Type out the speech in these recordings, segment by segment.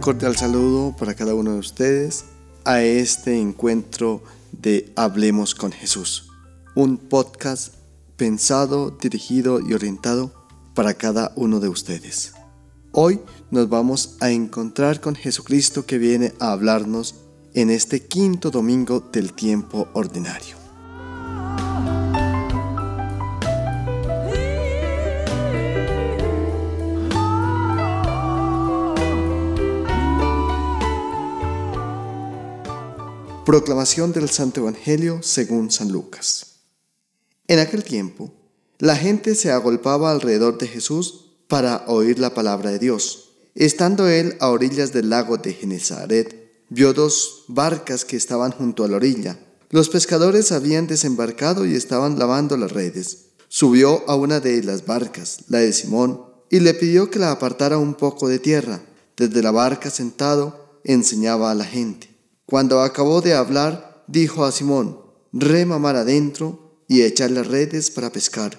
Un cordial saludo para cada uno de ustedes a este encuentro de Hablemos con Jesús, un podcast pensado, dirigido y orientado para cada uno de ustedes. Hoy nos vamos a encontrar con Jesucristo que viene a hablarnos en este quinto domingo del tiempo ordinario. Proclamación del Santo Evangelio según San Lucas. En aquel tiempo, la gente se agolpaba alrededor de Jesús para oír la palabra de Dios. Estando él a orillas del lago de Genezaret, vio dos barcas que estaban junto a la orilla. Los pescadores habían desembarcado y estaban lavando las redes. Subió a una de las barcas, la de Simón, y le pidió que la apartara un poco de tierra. Desde la barca sentado, enseñaba a la gente. Cuando acabó de hablar, dijo a Simón, rema mar adentro y echar las redes para pescar.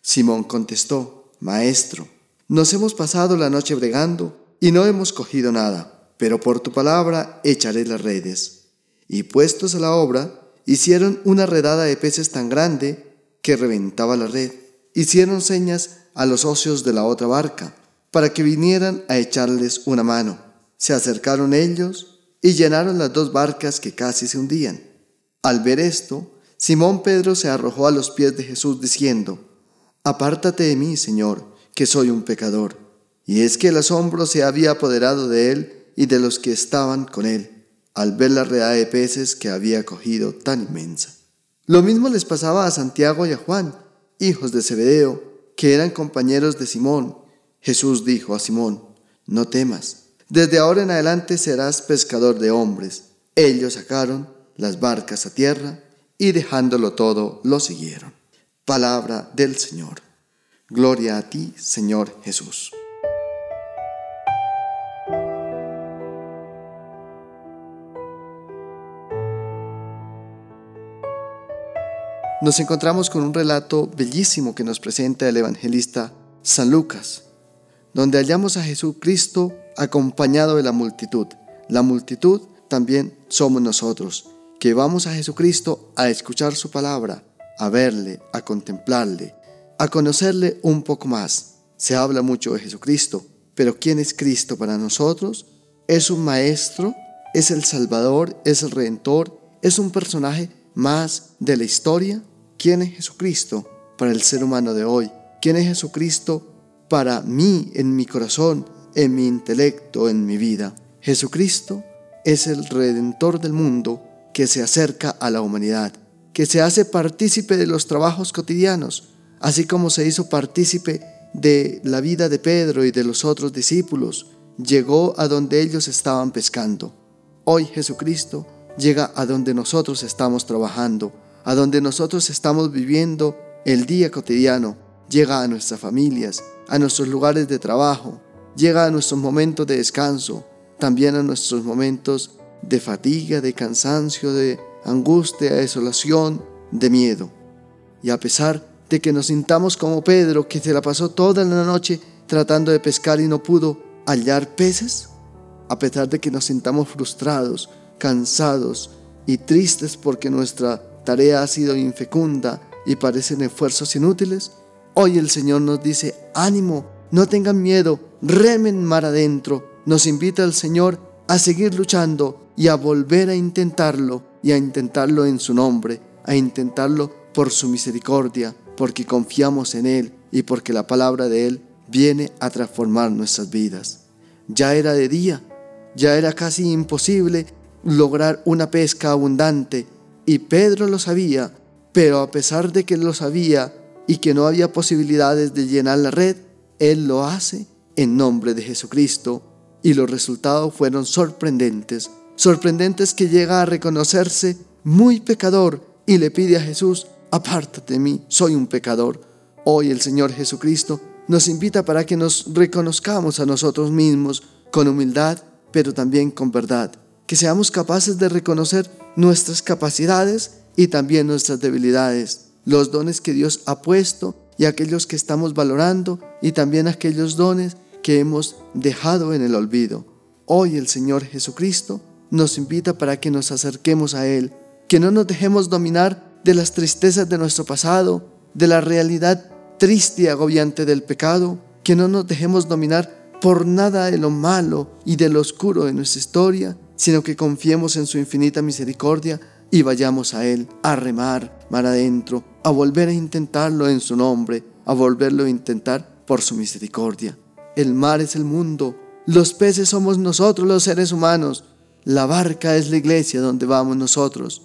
Simón contestó, Maestro, nos hemos pasado la noche bregando y no hemos cogido nada, pero por tu palabra echaré las redes. Y puestos a la obra, hicieron una redada de peces tan grande que reventaba la red. Hicieron señas a los ocios de la otra barca, para que vinieran a echarles una mano. Se acercaron ellos, y llenaron las dos barcas que casi se hundían. Al ver esto, Simón Pedro se arrojó a los pies de Jesús diciendo, Apártate de mí, Señor, que soy un pecador. Y es que el asombro se había apoderado de él y de los que estaban con él, al ver la redada de peces que había cogido tan inmensa. Lo mismo les pasaba a Santiago y a Juan, hijos de Zebedeo, que eran compañeros de Simón. Jesús dijo a Simón, No temas desde ahora en adelante serás pescador de hombres. Ellos sacaron las barcas a tierra y dejándolo todo lo siguieron. Palabra del Señor. Gloria a ti, Señor Jesús. Nos encontramos con un relato bellísimo que nos presenta el evangelista San Lucas, donde hallamos a Jesucristo acompañado de la multitud. La multitud también somos nosotros, que vamos a Jesucristo a escuchar su palabra, a verle, a contemplarle, a conocerle un poco más. Se habla mucho de Jesucristo, pero ¿quién es Cristo para nosotros? ¿Es un maestro? ¿Es el Salvador? ¿Es el Redentor? ¿Es un personaje más de la historia? ¿Quién es Jesucristo para el ser humano de hoy? ¿Quién es Jesucristo para mí en mi corazón, en mi intelecto, en mi vida. Jesucristo es el redentor del mundo que se acerca a la humanidad, que se hace partícipe de los trabajos cotidianos, así como se hizo partícipe de la vida de Pedro y de los otros discípulos, llegó a donde ellos estaban pescando. Hoy Jesucristo llega a donde nosotros estamos trabajando, a donde nosotros estamos viviendo el día cotidiano, llega a nuestras familias, a nuestros lugares de trabajo, llega a nuestros momentos de descanso, también a nuestros momentos de fatiga, de cansancio, de angustia, de desolación, de miedo. Y a pesar de que nos sintamos como Pedro, que se la pasó toda la noche tratando de pescar y no pudo hallar peces, a pesar de que nos sintamos frustrados, cansados y tristes porque nuestra tarea ha sido infecunda y parecen esfuerzos inútiles, hoy el Señor nos dice, ánimo, no tengan miedo, remen mar adentro. Nos invita el Señor a seguir luchando y a volver a intentarlo y a intentarlo en su nombre, a intentarlo por su misericordia, porque confiamos en Él y porque la palabra de Él viene a transformar nuestras vidas. Ya era de día, ya era casi imposible lograr una pesca abundante y Pedro lo sabía, pero a pesar de que lo sabía y que no había posibilidades de llenar la red, él lo hace en nombre de Jesucristo. Y los resultados fueron sorprendentes, sorprendentes que llega a reconocerse muy pecador y le pide a Jesús, apártate de mí, soy un pecador. Hoy el Señor Jesucristo nos invita para que nos reconozcamos a nosotros mismos con humildad, pero también con verdad, que seamos capaces de reconocer nuestras capacidades y también nuestras debilidades, los dones que Dios ha puesto y aquellos que estamos valorando y también aquellos dones que hemos dejado en el olvido. Hoy el Señor Jesucristo nos invita para que nos acerquemos a Él, que no nos dejemos dominar de las tristezas de nuestro pasado, de la realidad triste y agobiante del pecado, que no nos dejemos dominar por nada de lo malo y de lo oscuro de nuestra historia, sino que confiemos en su infinita misericordia y vayamos a Él a remar mar adentro, a volver a intentarlo en su nombre, a volverlo a intentar por su misericordia. El mar es el mundo, los peces somos nosotros los seres humanos, la barca es la iglesia donde vamos nosotros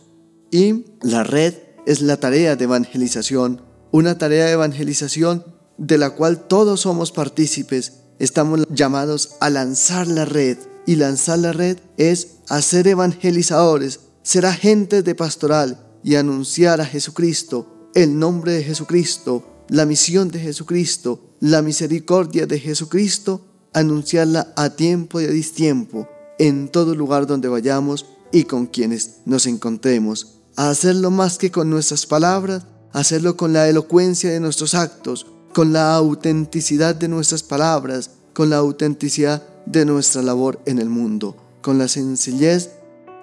y la red es la tarea de evangelización, una tarea de evangelización de la cual todos somos partícipes. Estamos llamados a lanzar la red y lanzar la red es hacer evangelizadores, ser agentes de pastoral y anunciar a Jesucristo, el nombre de Jesucristo, la misión de Jesucristo, la misericordia de Jesucristo, anunciarla a tiempo y a distiempo, en todo lugar donde vayamos y con quienes nos encontremos, hacerlo más que con nuestras palabras, hacerlo con la elocuencia de nuestros actos, con la autenticidad de nuestras palabras, con la autenticidad de nuestra labor en el mundo, con la sencillez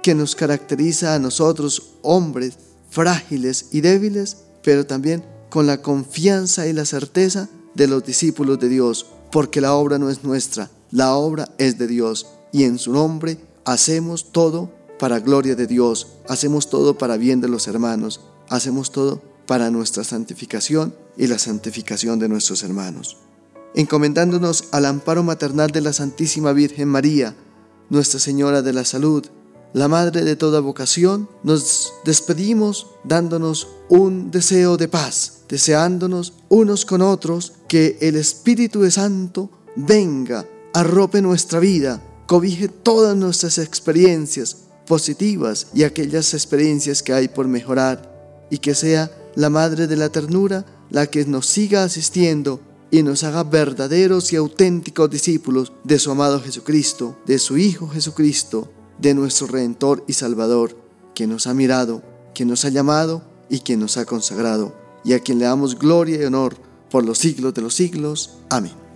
que nos caracteriza a nosotros, hombres frágiles y débiles, pero también con la confianza y la certeza de los discípulos de Dios, porque la obra no es nuestra, la obra es de Dios, y en su nombre hacemos todo para gloria de Dios, hacemos todo para bien de los hermanos, hacemos todo para nuestra santificación y la santificación de nuestros hermanos. Encomendándonos al amparo maternal de la Santísima Virgen María, Nuestra Señora de la Salud, la Madre de toda vocación, nos despedimos dándonos un deseo de paz, deseándonos unos con otros que el Espíritu Santo venga, arrope nuestra vida, cobije todas nuestras experiencias positivas y aquellas experiencias que hay por mejorar, y que sea la Madre de la Ternura la que nos siga asistiendo y nos haga verdaderos y auténticos discípulos de su amado Jesucristo, de su Hijo Jesucristo, de nuestro Redentor y Salvador, que nos ha mirado, que nos ha llamado y que nos ha consagrado, y a quien le damos gloria y honor por los siglos de los siglos. Amén.